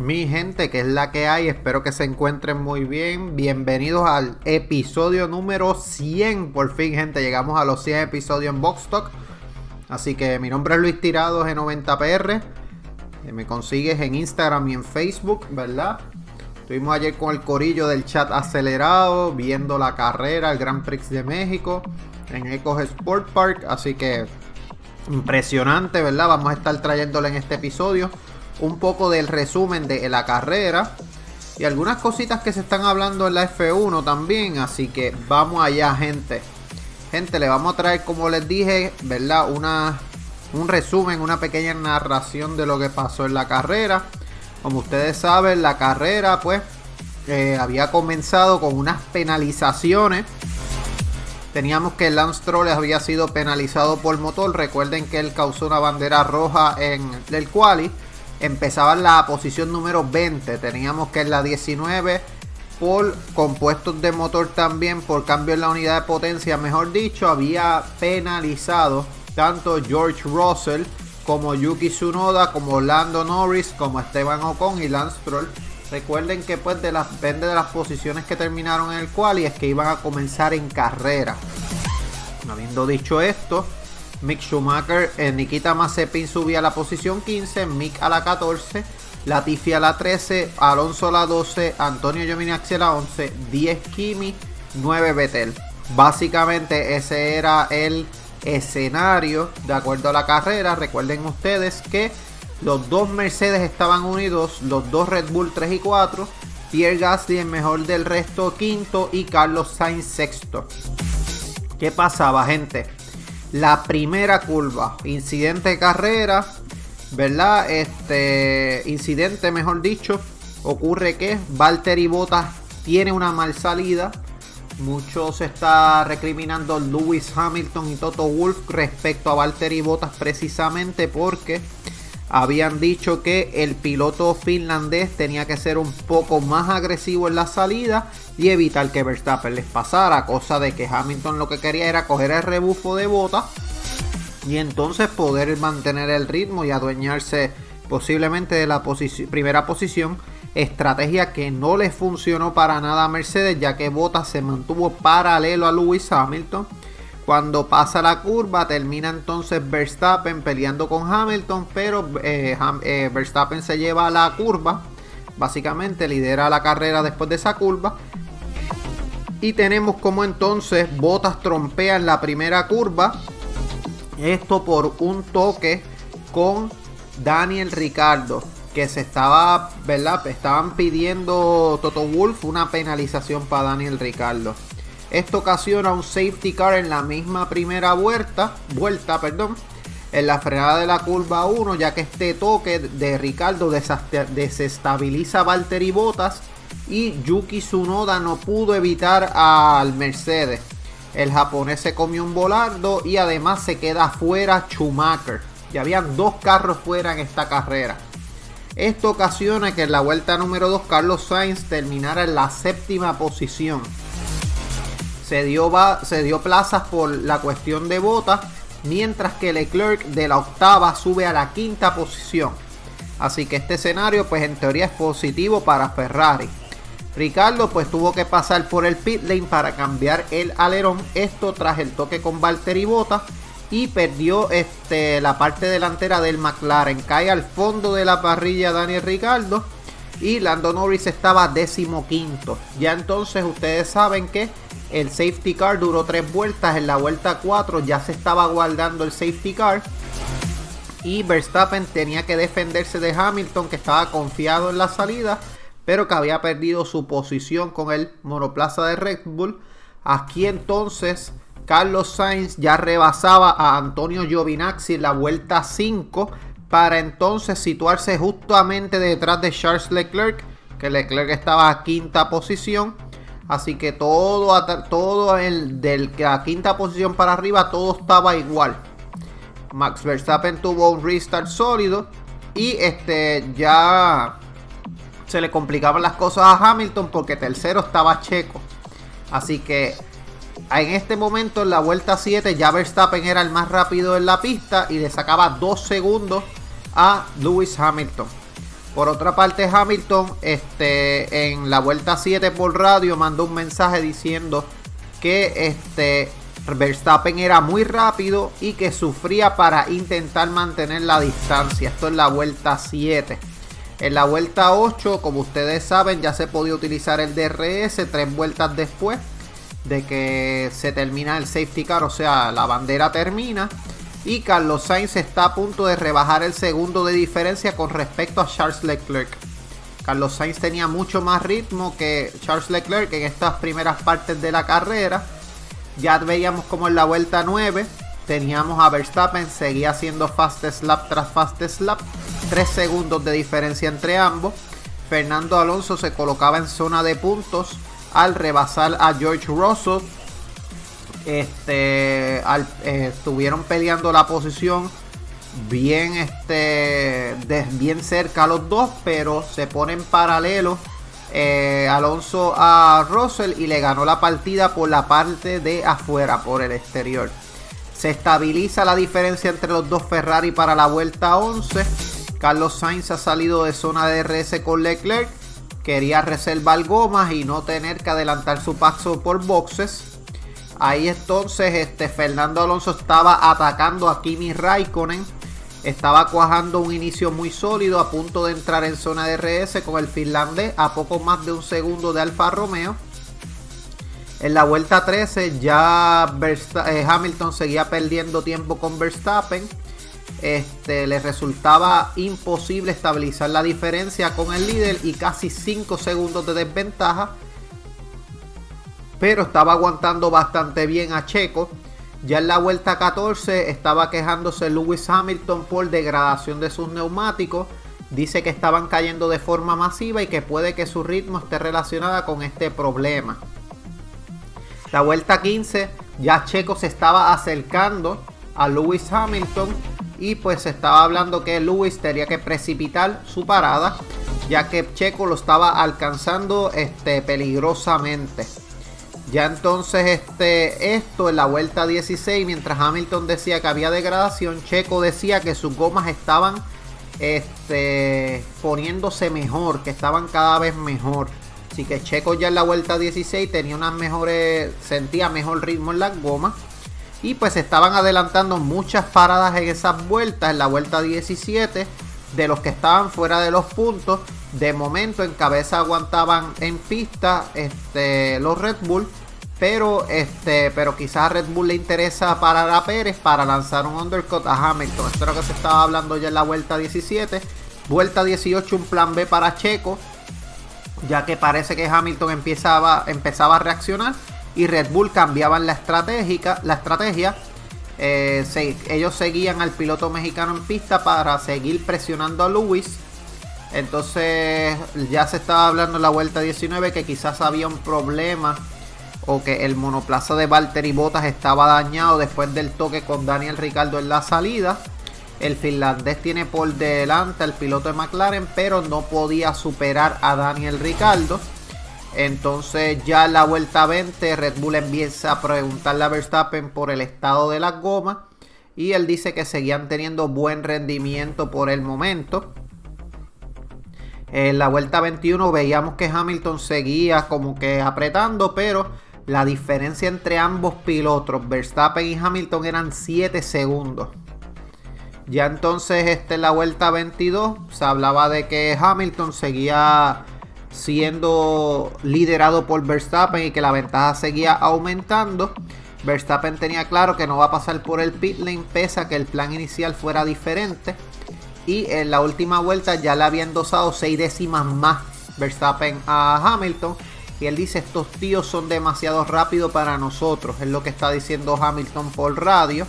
Mi gente, que es la que hay, espero que se encuentren muy bien. Bienvenidos al episodio número 100. Por fin, gente, llegamos a los 100 episodios en Box Talk. Así que mi nombre es Luis Tirado, G90PR. Eh, me consigues en Instagram y en Facebook, ¿verdad? Estuvimos ayer con el corillo del chat acelerado, viendo la carrera, el Grand Prix de México, en Ecos Sport Park. Así que impresionante, ¿verdad? Vamos a estar trayéndole en este episodio un poco del resumen de la carrera y algunas cositas que se están hablando en la F1 también. Así que vamos allá, gente. Gente, le vamos a traer, como les dije, ¿verdad? Una, un resumen, una pequeña narración de lo que pasó en la carrera. Como ustedes saben, la carrera pues eh, había comenzado con unas penalizaciones. Teníamos que Lance Troll había sido penalizado por motor. Recuerden que él causó una bandera roja en el quali. Empezaba en la posición número 20. Teníamos que en la 19 por compuestos de motor también, por cambio en la unidad de potencia, mejor dicho, había penalizado tanto George Russell como Yuki Tsunoda, como Lando Norris, como Esteban Ocon y Lance Stroll. Recuerden que pues de las, depende de las posiciones que terminaron en el cual y es que iban a comenzar en carrera. Habiendo dicho esto, Mick Schumacher, eh, Nikita Mazepin subía a la posición 15, Mick a la 14, Latifi a la 13, Alonso a la 12, Antonio Giovinazzi a la 11, 10 Kimi, 9 Vettel. Básicamente ese era el escenario de acuerdo a la carrera. Recuerden ustedes que los dos Mercedes estaban unidos, los dos Red Bull 3 y 4, Pierre Gasly el mejor del resto quinto y Carlos Sainz sexto. ¿Qué pasaba gente? La primera curva, incidente de carrera, ¿verdad? Este incidente, mejor dicho, ocurre que Valtteri Bottas tiene una mal salida mucho se está recriminando Lewis Hamilton y Toto Wolf respecto a Valtteri Bottas precisamente porque habían dicho que el piloto finlandés tenía que ser un poco más agresivo en la salida y evitar que Verstappen les pasara, cosa de que Hamilton lo que quería era coger el rebufo de Bottas y entonces poder mantener el ritmo y adueñarse posiblemente de la primera posición estrategia que no le funcionó para nada a Mercedes ya que Bottas se mantuvo paralelo a Lewis Hamilton. Cuando pasa la curva termina entonces Verstappen peleando con Hamilton, pero eh, eh, Verstappen se lleva a la curva, básicamente lidera la carrera después de esa curva. Y tenemos como entonces Bottas trompea en la primera curva, esto por un toque con Daniel Ricardo que se estaba, ¿verdad? Estaban pidiendo Toto Wolf una penalización para Daniel Ricardo. Esto ocasiona un safety car en la misma primera vuelta, vuelta, perdón, en la frenada de la curva 1, ya que este toque de Ricardo desestabiliza a Valtteri Bottas y Yuki Tsunoda no pudo evitar al Mercedes. El japonés se comió un volardo y además se queda fuera Schumacher. Y habían dos carros fuera en esta carrera. Esto ocasiona que en la vuelta número 2 Carlos Sainz terminara en la séptima posición. Se dio, se dio plazas por la cuestión de botas, mientras que Leclerc de la octava sube a la quinta posición. Así que este escenario pues en teoría es positivo para Ferrari. Ricardo pues tuvo que pasar por el pit lane para cambiar el alerón, esto tras el toque con Valtteri Bottas y perdió este, la parte delantera del McLaren. Cae al fondo de la parrilla Daniel Ricardo y Lando Norris estaba décimo quinto. Ya entonces ustedes saben que el safety car duró tres vueltas. En la vuelta 4 ya se estaba guardando el safety car. Y Verstappen tenía que defenderse de Hamilton que estaba confiado en la salida. Pero que había perdido su posición con el monoplaza de Red Bull. Aquí entonces Carlos Sainz ya rebasaba a Antonio Giovinazzi en la vuelta 5 para entonces situarse justamente detrás de Charles Leclerc que Leclerc estaba a quinta posición. Así que todo, todo el del la quinta posición para arriba, todo estaba igual. Max Verstappen tuvo un restart sólido y este ya se le complicaban las cosas a Hamilton porque tercero estaba Checo. Así que en este momento en la vuelta 7 ya Verstappen era el más rápido en la pista y le sacaba 2 segundos a Lewis Hamilton. Por otra parte Hamilton este, en la vuelta 7 por radio mandó un mensaje diciendo que este, Verstappen era muy rápido y que sufría para intentar mantener la distancia. Esto es la vuelta 7. En la vuelta 8, como ustedes saben, ya se podía utilizar el DRS tres vueltas después de que se termina el safety car, o sea, la bandera termina. Y Carlos Sainz está a punto de rebajar el segundo de diferencia con respecto a Charles Leclerc. Carlos Sainz tenía mucho más ritmo que Charles Leclerc en estas primeras partes de la carrera. Ya veíamos como en la vuelta 9 teníamos a Verstappen, seguía haciendo fast lap tras fast lap. 3 segundos de diferencia entre ambos. Fernando Alonso se colocaba en zona de puntos al rebasar a George Russell. Este, eh, estuvieron peleando la posición bien, este, bien cerca los dos, pero se ponen paralelo eh, Alonso a Russell y le ganó la partida por la parte de afuera, por el exterior. Se estabiliza la diferencia entre los dos Ferrari para la vuelta 11. Carlos Sainz ha salido de zona de RS con Leclerc quería reservar gomas y no tener que adelantar su paso por boxes. Ahí entonces este Fernando Alonso estaba atacando a Kimi Raikkonen. Estaba cuajando un inicio muy sólido a punto de entrar en zona de RS con el finlandés a poco más de un segundo de Alfa Romeo. En la vuelta 13 ya eh, Hamilton seguía perdiendo tiempo con Verstappen este, le resultaba imposible estabilizar la diferencia con el líder y casi 5 segundos de desventaja. Pero estaba aguantando bastante bien a Checo. Ya en la vuelta 14 estaba quejándose Lewis Hamilton por degradación de sus neumáticos. Dice que estaban cayendo de forma masiva y que puede que su ritmo esté relacionada con este problema. La vuelta 15 ya Checo se estaba acercando a Lewis Hamilton y pues se estaba hablando que Lewis tenía que precipitar su parada ya que Checo lo estaba alcanzando este, peligrosamente. Ya entonces este, esto en la vuelta 16, mientras Hamilton decía que había degradación, Checo decía que sus gomas estaban este, poniéndose mejor, que estaban cada vez mejor. Así que Checo ya en la vuelta 16 tenía unas mejores, sentía mejor ritmo en las gomas. Y pues estaban adelantando muchas paradas en esas vueltas, en la vuelta 17, de los que estaban fuera de los puntos. De momento en cabeza aguantaban en pista este, los Red Bull. Pero, este, pero quizás a Red Bull le interesa parar a Pérez para lanzar un undercut a Hamilton. Esto es lo que se estaba hablando ya en la vuelta 17. Vuelta 18, un plan B para Checo. Ya que parece que Hamilton empezaba, empezaba a reaccionar y Red Bull cambiaban la, estratégica, la estrategia. Eh, ellos seguían al piloto mexicano en pista para seguir presionando a Lewis. Entonces ya se estaba hablando en la vuelta 19 que quizás había un problema o que el monoplaza de Valtteri Bottas estaba dañado después del toque con Daniel Ricardo en la salida. El finlandés tiene por delante al piloto de McLaren, pero no podía superar a Daniel Ricardo. Entonces ya en la vuelta 20 Red Bull empieza a preguntarle a Verstappen por el estado de las gomas y él dice que seguían teniendo buen rendimiento por el momento. En la vuelta 21 veíamos que Hamilton seguía como que apretando, pero la diferencia entre ambos pilotos, Verstappen y Hamilton, eran 7 segundos. Ya entonces este, la vuelta 22 se hablaba de que Hamilton seguía siendo liderado por Verstappen y que la ventaja seguía aumentando. Verstappen tenía claro que no va a pasar por el pit lane pese a que el plan inicial fuera diferente. Y en la última vuelta ya le habían dosado 6 décimas más Verstappen a Hamilton. Y él dice, estos tíos son demasiado rápidos para nosotros. Es lo que está diciendo Hamilton por radio.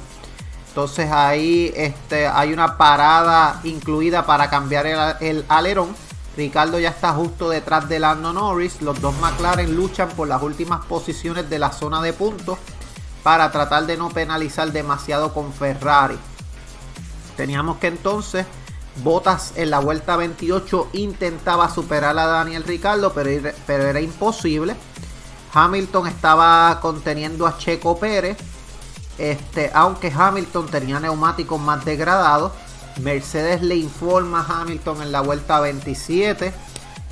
Entonces ahí este, hay una parada incluida para cambiar el, alerón Ricardo ya está justo detrás de Lando Norris. Los dos McLaren luchan por las últimas posiciones de la zona de puntos para tratar de no penalizar demasiado con Ferrari. Teníamos que entonces Botas en la vuelta 28 intentaba superar a Daniel Ricardo, pero, pero era imposible. Hamilton estaba conteniendo a Checo Pérez. Este, aunque Hamilton tenía neumáticos más degradados, Mercedes le informa a Hamilton en la vuelta 27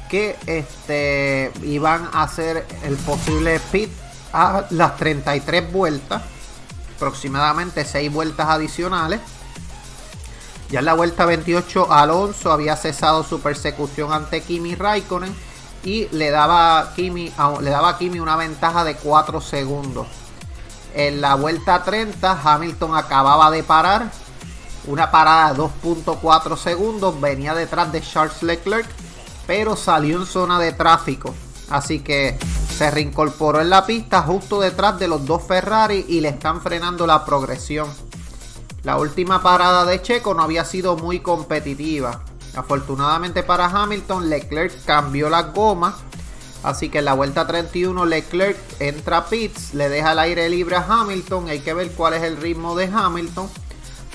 que este, iban a hacer el posible pit a las 33 vueltas, aproximadamente 6 vueltas adicionales. Ya en la vuelta 28 Alonso había cesado su persecución ante Kimi Raikkonen y le daba, Kimi, le daba a Kimi una ventaja de 4 segundos. En la vuelta 30 Hamilton acababa de parar, una parada de 2.4 segundos, venía detrás de Charles Leclerc, pero salió en zona de tráfico. Así que se reincorporó en la pista justo detrás de los dos Ferrari y le están frenando la progresión. La última parada de Checo no había sido muy competitiva. Afortunadamente para Hamilton, Leclerc cambió las gomas. Así que en la vuelta 31 Leclerc entra a pits, le deja el aire libre a Hamilton. Hay que ver cuál es el ritmo de Hamilton.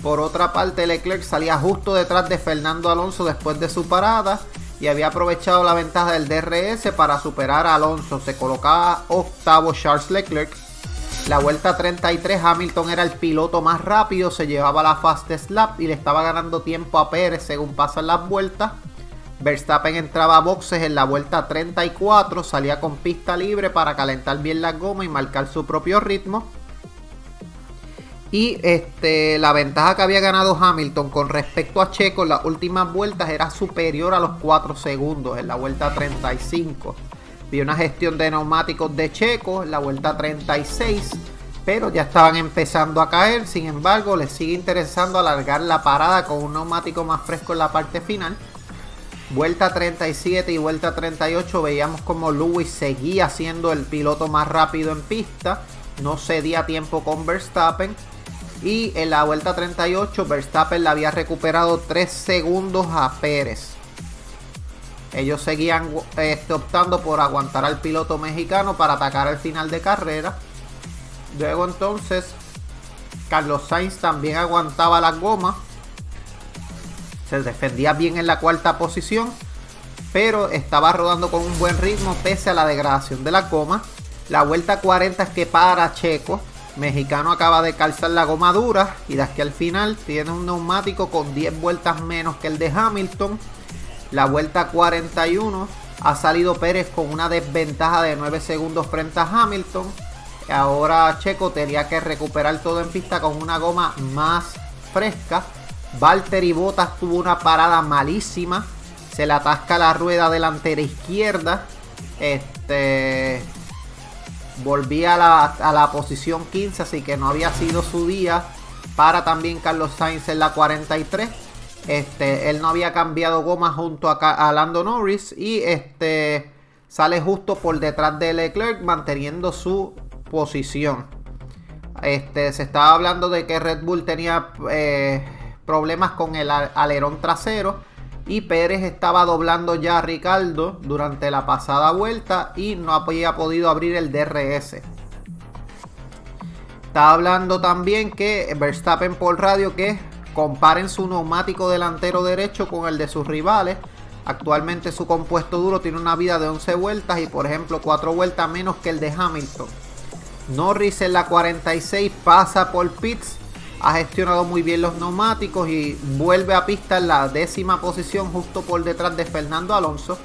Por otra parte, Leclerc salía justo detrás de Fernando Alonso después de su parada y había aprovechado la ventaja del DRS para superar a Alonso. Se colocaba octavo Charles Leclerc la vuelta 33 Hamilton era el piloto más rápido, se llevaba la fastest lap y le estaba ganando tiempo a Pérez según pasan las vueltas. Verstappen entraba a boxes en la vuelta 34, salía con pista libre para calentar bien la goma y marcar su propio ritmo. Y este, la ventaja que había ganado Hamilton con respecto a Checo en las últimas vueltas era superior a los 4 segundos en la vuelta 35. Vi una gestión de neumáticos de Checo en la vuelta 36, pero ya estaban empezando a caer. Sin embargo, les sigue interesando alargar la parada con un neumático más fresco en la parte final. Vuelta 37 y vuelta 38 veíamos como Lewis seguía siendo el piloto más rápido en pista. No cedía tiempo con Verstappen. Y en la vuelta 38 Verstappen le había recuperado 3 segundos a Pérez. Ellos seguían este, optando por aguantar al piloto mexicano para atacar al final de carrera. Luego entonces Carlos Sainz también aguantaba las gomas. Se defendía bien en la cuarta posición. Pero estaba rodando con un buen ritmo pese a la degradación de la goma. La vuelta 40 es que para Checo. Mexicano acaba de calzar la goma dura. Y de aquí al final tiene un neumático con 10 vueltas menos que el de Hamilton la vuelta 41 ha salido Pérez con una desventaja de 9 segundos frente a Hamilton. Ahora Checo tenía que recuperar todo en pista con una goma más fresca. Valtteri Bottas tuvo una parada malísima. Se le atasca la rueda delantera izquierda. Este volvía a la, a la posición 15, así que no había sido su día. Para también Carlos Sainz en la 43. Este, él no había cambiado goma junto a, a Lando Norris y este sale justo por detrás de Leclerc manteniendo su posición. Este, se estaba hablando de que Red Bull tenía eh, problemas con el alerón trasero y Pérez estaba doblando ya a Ricardo durante la pasada vuelta y no había podido abrir el DRS. Estaba hablando también que Verstappen por radio que Comparen su neumático delantero derecho con el de sus rivales. Actualmente su compuesto duro tiene una vida de 11 vueltas y por ejemplo 4 vueltas menos que el de Hamilton. Norris en la 46 pasa por pits, ha gestionado muy bien los neumáticos y vuelve a pista en la décima posición justo por detrás de Fernando Alonso.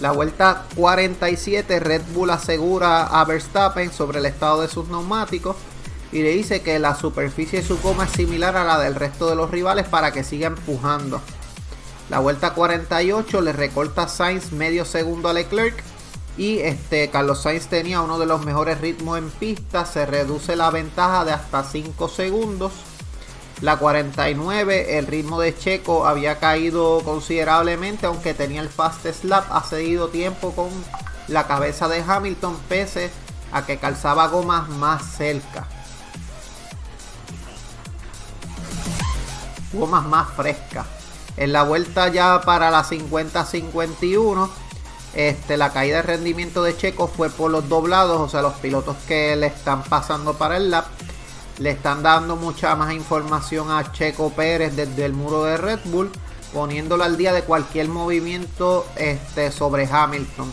La vuelta 47 Red Bull asegura a Verstappen sobre el estado de sus neumáticos y le dice que la superficie de su goma es similar a la del resto de los rivales para que siga empujando. La vuelta 48 le recorta Sainz medio segundo a Leclerc y este Carlos Sainz tenía uno de los mejores ritmos en pista, se reduce la ventaja de hasta 5 segundos. La 49, el ritmo de Checo había caído considerablemente, aunque tenía el fast slap, ha cedido tiempo con la cabeza de Hamilton, pese a que calzaba gomas más cerca. gomas más frescas. En la vuelta ya para la 50-51, este, la caída de rendimiento de Checo fue por los doblados, o sea, los pilotos que le están pasando para el lap. Le están dando mucha más información a Checo Pérez desde el muro de Red Bull, poniéndolo al día de cualquier movimiento este, sobre Hamilton.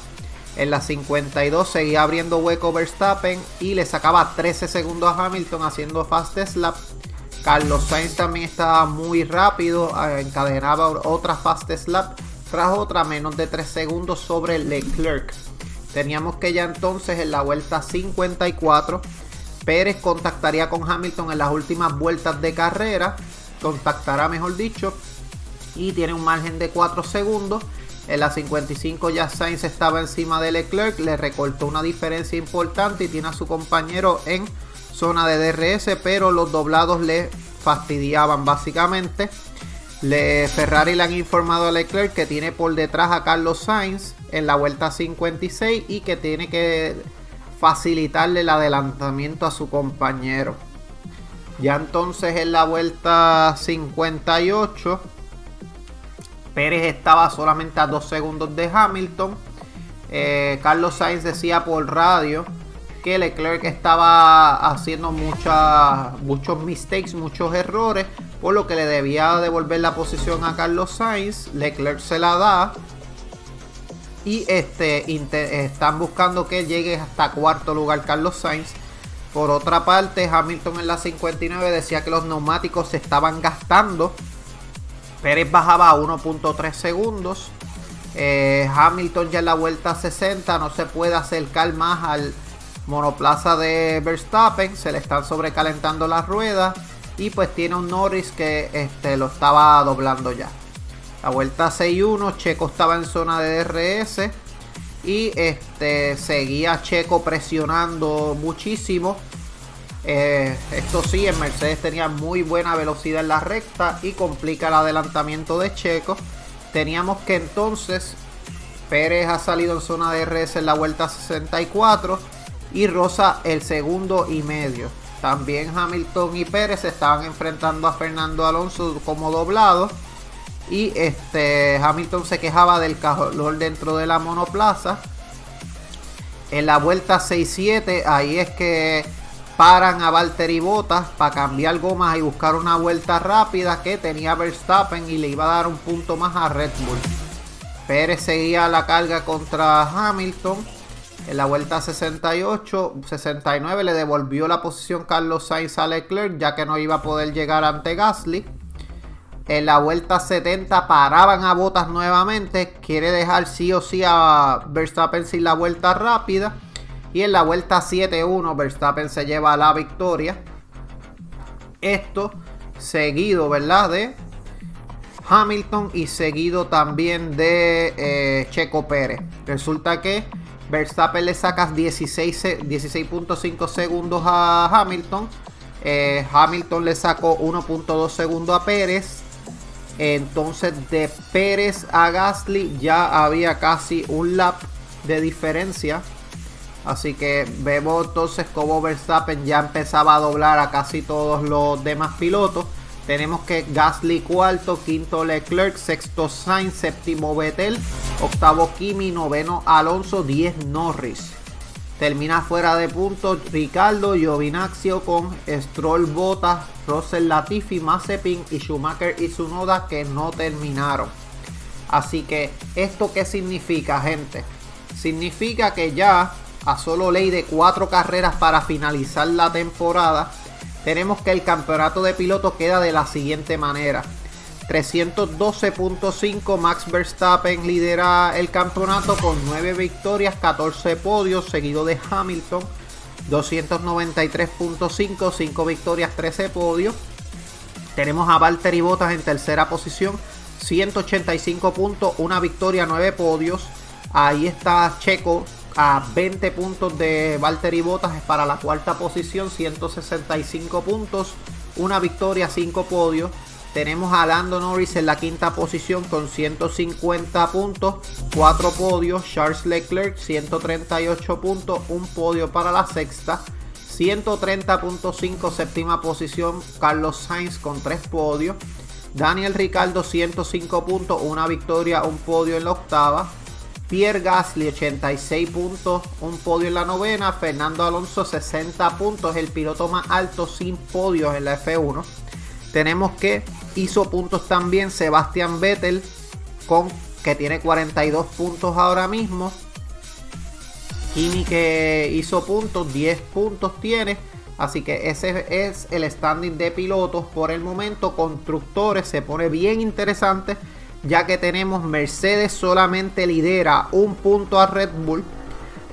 En la 52 seguía abriendo hueco Verstappen y le sacaba 13 segundos a Hamilton haciendo fast lap. Carlos Sainz también estaba muy rápido, eh, encadenaba otra fast lap tras otra menos de 3 segundos sobre Leclerc. Teníamos que ya entonces en la vuelta 54 Pérez contactaría con Hamilton en las últimas vueltas de carrera, contactará mejor dicho, y tiene un margen de 4 segundos en la 55 ya Sainz estaba encima de Leclerc, le recortó una diferencia importante y tiene a su compañero en zona de DRS, pero los doblados le fastidiaban básicamente. Le, Ferrari le han informado a Leclerc que tiene por detrás a Carlos Sainz en la vuelta 56 y que tiene que facilitarle el adelantamiento a su compañero. Ya entonces en la vuelta 58 Pérez estaba solamente a dos segundos de Hamilton. Eh, Carlos Sainz decía por radio que Leclerc estaba haciendo muchos mistakes, muchos errores, por lo que le debía devolver la posición a Carlos Sainz. Leclerc se la da. Y este, están buscando que llegue hasta cuarto lugar Carlos Sainz. Por otra parte, Hamilton en la 59 decía que los neumáticos se estaban gastando Pérez bajaba a 1.3 segundos. Eh, Hamilton ya en la vuelta 60 no se puede acercar más al monoplaza de Verstappen. Se le están sobrecalentando las ruedas. Y pues tiene un Norris que este, lo estaba doblando ya. La vuelta 6-1, Checo estaba en zona de DRS. Y este, seguía Checo presionando muchísimo. Eh, esto sí, en Mercedes tenía muy buena velocidad en la recta y complica el adelantamiento de Checo. Teníamos que entonces Pérez ha salido en zona de RS en la vuelta 64 y Rosa el segundo y medio. También Hamilton y Pérez estaban enfrentando a Fernando Alonso como doblado. Y este Hamilton se quejaba del calor dentro de la monoplaza. En la vuelta 6-7, ahí es que paran a Valtteri Bottas para cambiar gomas y buscar una vuelta rápida que tenía Verstappen y le iba a dar un punto más a Red Bull. Pérez seguía la carga contra Hamilton. En la vuelta 68, 69 le devolvió la posición Carlos Sainz a Leclerc ya que no iba a poder llegar ante Gasly. En la vuelta 70 paraban a Bottas nuevamente. Quiere dejar sí o sí a Verstappen sin la vuelta rápida. Y en la vuelta 7-1 Verstappen se lleva la victoria. Esto seguido, ¿verdad? De Hamilton y seguido también de eh, Checo Pérez. Resulta que Verstappen le sacas 16.5 segundos a Hamilton. Eh, Hamilton le sacó 1.2 segundos a Pérez. Entonces de Pérez a Gasly ya había casi un lap de diferencia. Así que vemos entonces como Verstappen ya empezaba a doblar a casi todos los demás pilotos. Tenemos que Gasly cuarto, quinto Leclerc, sexto Sainz, séptimo Vettel, octavo Kimi, noveno Alonso, 10 Norris. Termina fuera de puntos Ricardo, Giovinazzi con Stroll, Bottas, Russell Latifi, Mazepin y Schumacher y Tsunoda que no terminaron. Así que, ¿esto qué significa, gente? Significa que ya a solo ley de cuatro carreras para finalizar la temporada, tenemos que el campeonato de pilotos queda de la siguiente manera. 312.5 Max Verstappen lidera el campeonato con 9 victorias, 14 podios, seguido de Hamilton. 293.5, 5 victorias, 13 podios. Tenemos a Valtteri Bottas en tercera posición, 185 puntos, una victoria, 9 podios. Ahí está Checo a 20 puntos de Valtteri Bottas para la cuarta posición, 165 puntos, una victoria, 5 podios. Tenemos a Lando Norris en la quinta posición con 150 puntos, 4 podios. Charles Leclerc 138 puntos, un podio para la sexta. 130.5 séptima posición Carlos Sainz con 3 podios. Daniel Ricardo 105 puntos, una victoria, un podio en la octava. Pierre Gasly 86 puntos, un podio en la novena. Fernando Alonso 60 puntos, el piloto más alto sin podios en la F1. Tenemos que hizo puntos también Sebastian Vettel con que tiene 42 puntos ahora mismo. Kimi que hizo puntos, 10 puntos tiene. Así que ese es el standing de pilotos por el momento. Constructores se pone bien interesante ya que tenemos Mercedes solamente lidera un punto a Red Bull.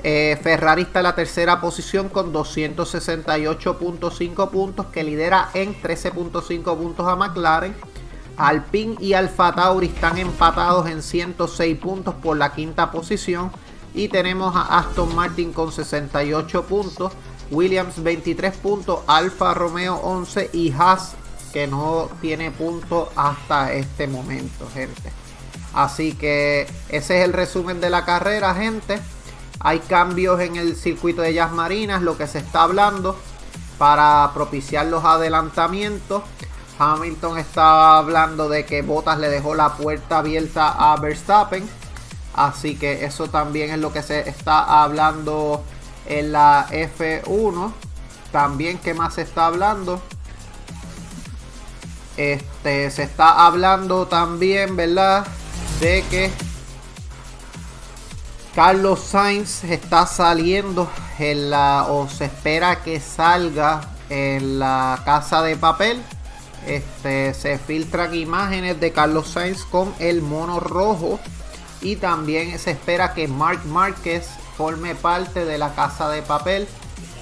Eh, Ferrari está en la tercera posición con 268.5 puntos que lidera en 13.5 puntos a McLaren. Alpine y Alfa Tauri están empatados en 106 puntos por la quinta posición. Y tenemos a Aston Martin con 68 puntos. Williams 23 puntos. Alfa Romeo 11 y Haas que no tiene puntos hasta este momento, gente. Así que ese es el resumen de la carrera, gente. Hay cambios en el circuito de Jazz Marinas, lo que se está hablando para propiciar los adelantamientos. Hamilton estaba hablando de que Bottas le dejó la puerta abierta a Verstappen. Así que eso también es lo que se está hablando en la F1. También, ¿qué más se está hablando? Este, se está hablando también, ¿verdad? De que Carlos Sainz está saliendo en la, o se espera que salga en la casa de papel. Este, se filtran imágenes de Carlos Sainz con el mono rojo. Y también se espera que Mark Márquez forme parte de la casa de papel.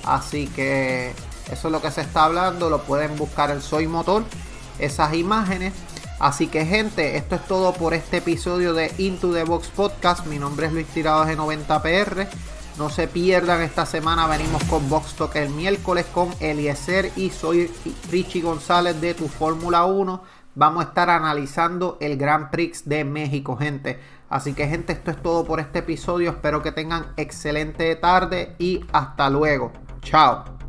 Así que eso es lo que se está hablando. Lo pueden buscar en Soy Motor esas imágenes. Así que gente, esto es todo por este episodio de Into the Box Podcast. Mi nombre es Luis Tirado de 90PR. No se pierdan esta semana, venimos con Box Talk el miércoles con Eliezer y soy Richie González de tu Fórmula 1. Vamos a estar analizando el Grand Prix de México, gente. Así que gente, esto es todo por este episodio. Espero que tengan excelente tarde y hasta luego. Chao.